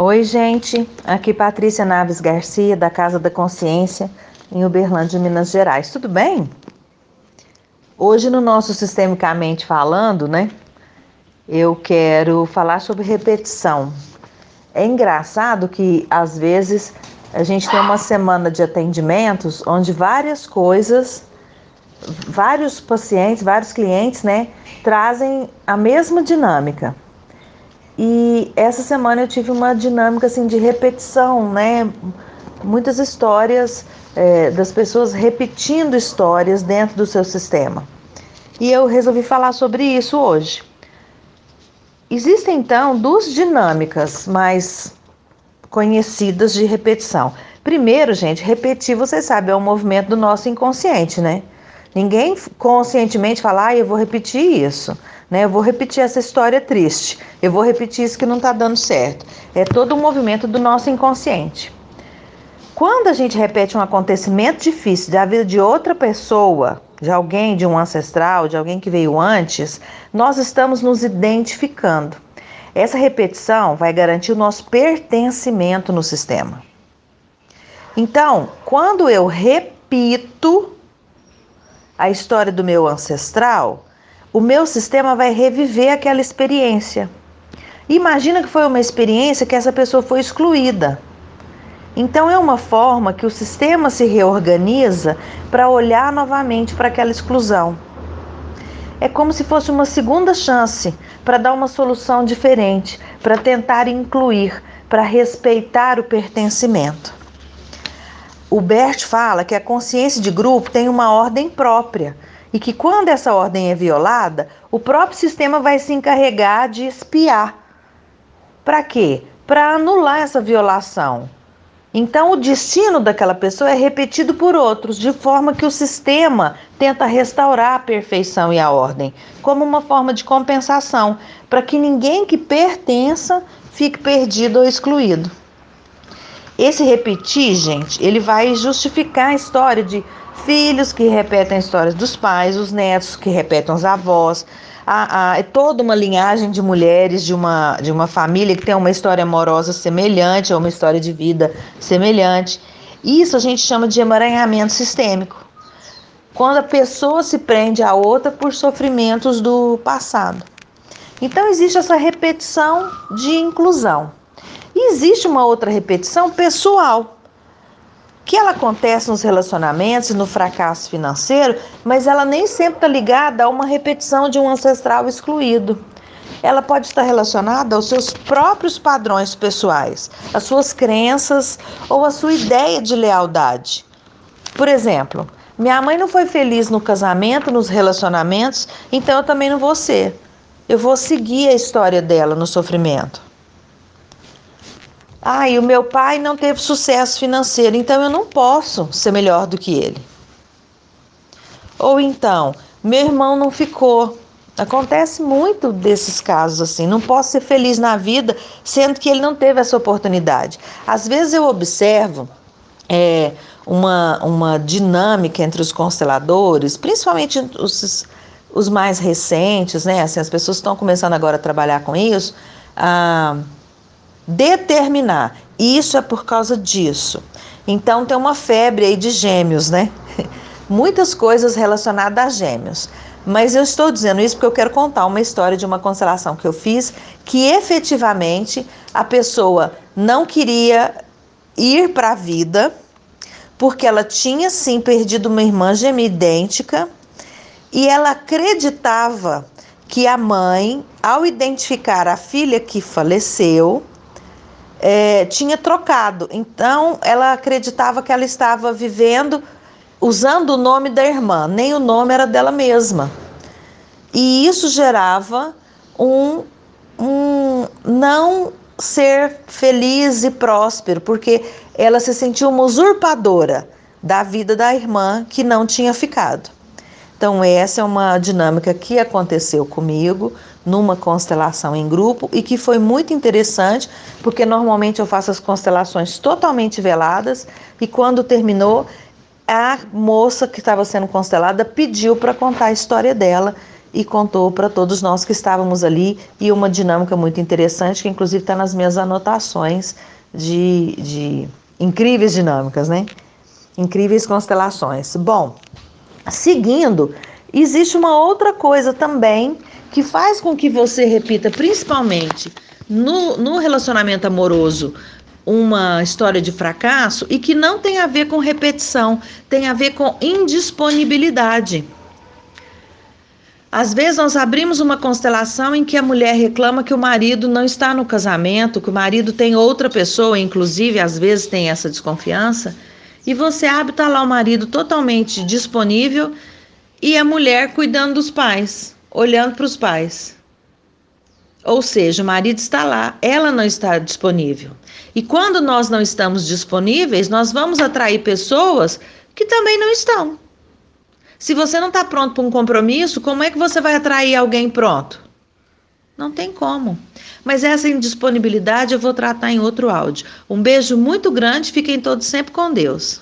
Oi, gente. Aqui Patrícia Naves Garcia, da Casa da Consciência, em Uberlândia, Minas Gerais. Tudo bem? Hoje, no nosso Sistemicamente Falando, né? Eu quero falar sobre repetição. É engraçado que, às vezes, a gente tem uma semana de atendimentos onde várias coisas, vários pacientes, vários clientes, né, trazem a mesma dinâmica. E essa semana eu tive uma dinâmica assim de repetição, né? Muitas histórias é, das pessoas repetindo histórias dentro do seu sistema. E eu resolvi falar sobre isso hoje. Existem então duas dinâmicas mais conhecidas de repetição. Primeiro, gente, repetir, você sabe, é um movimento do nosso inconsciente, né? Ninguém conscientemente fala, ah, eu vou repetir isso. Né? Eu vou repetir essa história triste, eu vou repetir isso que não está dando certo. É todo um movimento do nosso inconsciente. Quando a gente repete um acontecimento difícil da vida de outra pessoa, de alguém, de um ancestral, de alguém que veio antes, nós estamos nos identificando. Essa repetição vai garantir o nosso pertencimento no sistema. Então, quando eu repito a história do meu ancestral, o meu sistema vai reviver aquela experiência. Imagina que foi uma experiência que essa pessoa foi excluída. Então é uma forma que o sistema se reorganiza para olhar novamente para aquela exclusão. É como se fosse uma segunda chance para dar uma solução diferente, para tentar incluir, para respeitar o pertencimento. O Bert fala que a consciência de grupo tem uma ordem própria e que quando essa ordem é violada, o próprio sistema vai se encarregar de espiar. Para quê? Para anular essa violação. Então, o destino daquela pessoa é repetido por outros, de forma que o sistema tenta restaurar a perfeição e a ordem, como uma forma de compensação, para que ninguém que pertença fique perdido ou excluído. Esse repetir, gente, ele vai justificar a história de filhos que repetem histórias dos pais, os netos que repetem os avós. A, a, é toda uma linhagem de mulheres de uma, de uma família que tem uma história amorosa semelhante, ou uma história de vida semelhante. Isso a gente chama de emaranhamento sistêmico. Quando a pessoa se prende a outra por sofrimentos do passado. Então existe essa repetição de inclusão. E existe uma outra repetição pessoal que ela acontece nos relacionamentos no fracasso financeiro, mas ela nem sempre está ligada a uma repetição de um ancestral excluído. Ela pode estar relacionada aos seus próprios padrões pessoais, às suas crenças ou à sua ideia de lealdade. Por exemplo, minha mãe não foi feliz no casamento, nos relacionamentos, então eu também não vou ser. Eu vou seguir a história dela no sofrimento. Ah, e o meu pai não teve sucesso financeiro, então eu não posso ser melhor do que ele. Ou então, meu irmão não ficou. Acontece muito desses casos assim. Não posso ser feliz na vida, sendo que ele não teve essa oportunidade. Às vezes eu observo é, uma, uma dinâmica entre os consteladores, principalmente os, os mais recentes, né? Assim, as pessoas estão começando agora a trabalhar com isso. Ah, determinar. Isso é por causa disso. Então tem uma febre aí de gêmeos, né? Muitas coisas relacionadas a gêmeos. Mas eu estou dizendo isso porque eu quero contar uma história de uma constelação que eu fiz que efetivamente a pessoa não queria ir para a vida porque ela tinha sim perdido uma irmã gêmea idêntica e ela acreditava que a mãe, ao identificar a filha que faleceu, é, tinha trocado. Então, ela acreditava que ela estava vivendo usando o nome da irmã, nem o nome era dela mesma. E isso gerava um, um não ser feliz e próspero, porque ela se sentiu uma usurpadora da vida da irmã que não tinha ficado. Então, essa é uma dinâmica que aconteceu comigo numa constelação em grupo e que foi muito interessante, porque normalmente eu faço as constelações totalmente veladas e quando terminou, a moça que estava sendo constelada pediu para contar a história dela e contou para todos nós que estávamos ali e uma dinâmica muito interessante que inclusive está nas minhas anotações de, de incríveis dinâmicas, né? Incríveis constelações. Bom, seguindo, existe uma outra coisa também que faz com que você repita, principalmente no, no relacionamento amoroso, uma história de fracasso e que não tem a ver com repetição, tem a ver com indisponibilidade. Às vezes nós abrimos uma constelação em que a mulher reclama que o marido não está no casamento, que o marido tem outra pessoa, inclusive às vezes tem essa desconfiança, e você abre tá lá o marido totalmente disponível e a mulher cuidando dos pais, olhando para os pais. Ou seja, o marido está lá, ela não está disponível. E quando nós não estamos disponíveis, nós vamos atrair pessoas que também não estão. Se você não está pronto para um compromisso, como é que você vai atrair alguém pronto? Não tem como. Mas essa indisponibilidade eu vou tratar em outro áudio. Um beijo muito grande, fiquem todos sempre com Deus.